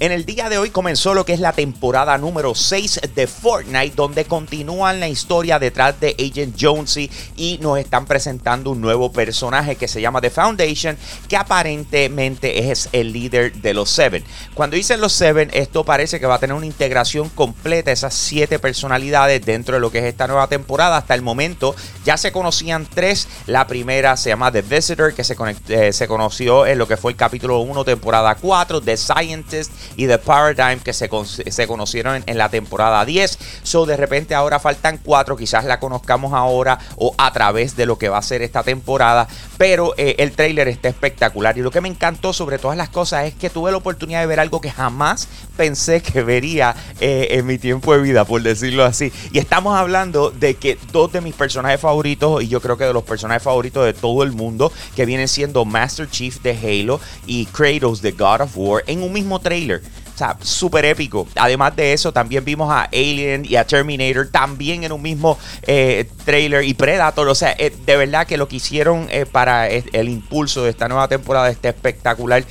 En el día de hoy comenzó lo que es la temporada número 6 de Fortnite, donde continúan la historia detrás de Agent Jonesy y nos están presentando un nuevo personaje que se llama The Foundation, que aparentemente es el líder de los Seven. Cuando dicen los Seven, esto parece que va a tener una integración completa, esas siete personalidades dentro de lo que es esta nueva temporada. Hasta el momento ya se conocían tres. La primera se llama The Visitor, que se, eh, se conoció en lo que fue el capítulo 1, temporada 4, The Scientist y The Paradigm que se, se conocieron en, la temporada 10. So de repente ahora faltan cuatro, quizás la conozcamos ahora o a través de lo que va a ser esta temporada. Pero eh, el trailer está espectacular y lo que me encantó sobre todas las cosas es que tuve la oportunidad de ver algo que jamás pensé que vería eh, en mi tiempo de vida, por decirlo así. Y estamos hablando de que dos de mis personajes favoritos, y yo creo que de los personajes favoritos de todo el mundo, que vienen siendo Master Chief de Halo y Kratos de God of War, en un mismo trailer. O sea, súper épico. Además de eso, también vimos a Alien y a Terminator también en un mismo eh, trailer y Predator. O sea, eh, de verdad que lo que hicieron eh, para el impulso de esta nueva temporada está espectacular.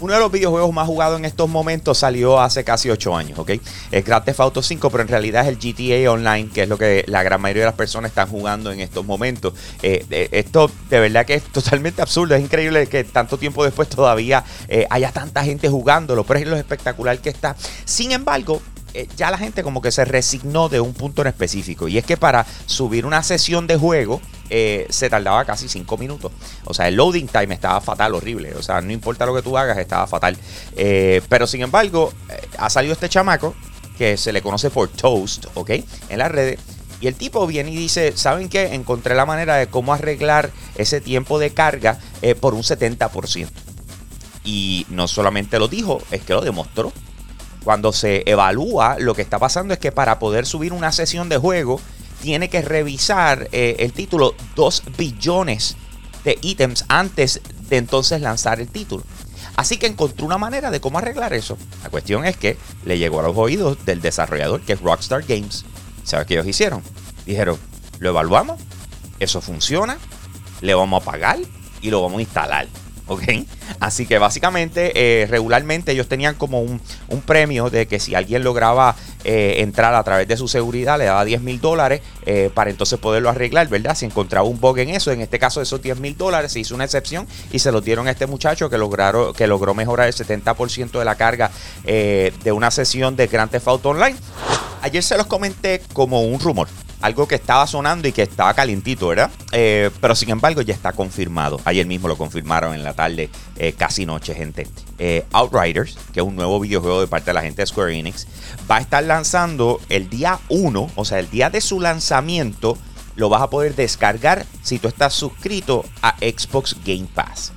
Uno de los videojuegos más jugados en estos momentos salió hace casi 8 años, ¿ok? Es Grand Theft Auto 5, pero en realidad es el GTA Online, que es lo que la gran mayoría de las personas están jugando en estos momentos. Eh, eh, esto de verdad que es totalmente absurdo, es increíble que tanto tiempo después todavía eh, haya tanta gente jugándolo, pero es lo espectacular que está. Sin embargo, ya la gente como que se resignó de un punto en específico. Y es que para subir una sesión de juego eh, se tardaba casi 5 minutos. O sea, el loading time estaba fatal, horrible. O sea, no importa lo que tú hagas, estaba fatal. Eh, pero sin embargo, eh, ha salido este chamaco que se le conoce por Toast, ¿ok? En las redes. Y el tipo viene y dice, ¿saben qué? Encontré la manera de cómo arreglar ese tiempo de carga por un 70%. Y no solamente lo dijo, es que lo demostró. Cuando se evalúa, lo que está pasando es que para poder subir una sesión de juego, tiene que revisar eh, el título 2 billones de ítems antes de entonces lanzar el título. Así que encontró una manera de cómo arreglar eso. La cuestión es que le llegó a los oídos del desarrollador, que es Rockstar Games. ¿Sabes qué ellos hicieron? Dijeron, lo evaluamos, eso funciona, le vamos a pagar y lo vamos a instalar. ¿ok? Así que básicamente, eh, regularmente ellos tenían como un, premio de que si alguien lograba eh, entrar a través de su seguridad, le daba 10 mil dólares eh, para entonces poderlo arreglar, ¿verdad? Si encontraba un bug en eso, en este caso esos 10 mil dólares, se hizo una excepción y se lo dieron a este muchacho que, lograron, que logró mejorar el 70% de la carga de una sesión de Grand Theft Online. Ayer se los comenté como un rumor algo que estaba sonando y que estaba calientito, ¿verdad? Eh, pero sin embargo ya está confirmado. Ayer mismo lo confirmaron en la tarde, eh, casi noche, gente. Eh, Outriders, que es un nuevo videojuego de parte de la gente de Square Enix, va a estar lanzando el día 1, o sea, el día de su lanzamiento, lo vas a poder descargar si tú estás suscrito a Xbox Game Pass.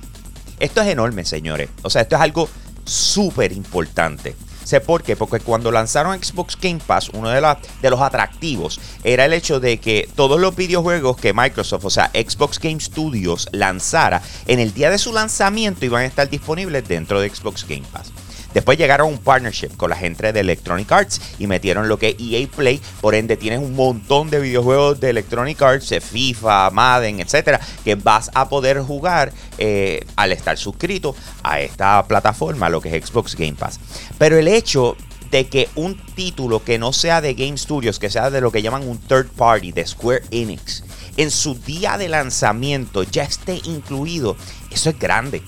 Esto es enorme, señores. O sea, esto es algo súper importante. Sé por qué, porque cuando lanzaron Xbox Game Pass, uno de, de los atractivos era el hecho de que todos los videojuegos que Microsoft, o sea, Xbox Game Studios, lanzara en el día de su lanzamiento iban a estar disponibles dentro de Xbox Game Pass. Después llegaron a un partnership con la gente de Electronic Arts y metieron lo que es EA Play. Por ende, tienes un montón de videojuegos de Electronic Arts, FIFA, Madden, etcétera, que vas a poder jugar eh, al estar suscrito a esta plataforma, lo que es Xbox Game Pass. Pero el hecho de que un título que no sea de Game Studios, que sea de lo que llaman un third party de Square Enix, en su día de lanzamiento ya esté incluido, eso es grande.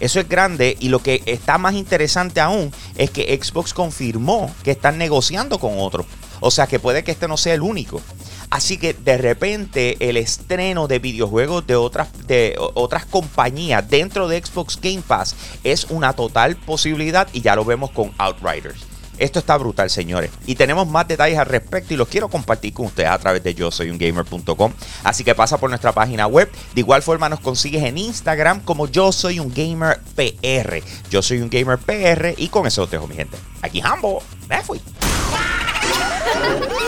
Eso es grande y lo que está más interesante aún es que Xbox confirmó que están negociando con otro. O sea que puede que este no sea el único. Así que de repente el estreno de videojuegos de otras, de otras compañías dentro de Xbox Game Pass es una total posibilidad y ya lo vemos con Outriders. Esto está brutal, señores. Y tenemos más detalles al respecto y los quiero compartir con ustedes a través de yo soy un gamer.com. Así que pasa por nuestra página web. De igual forma nos consigues en Instagram como yo soy un gamer PR. Yo soy un gamer PR y con eso te dejo mi gente. Aquí Hambo, me fui.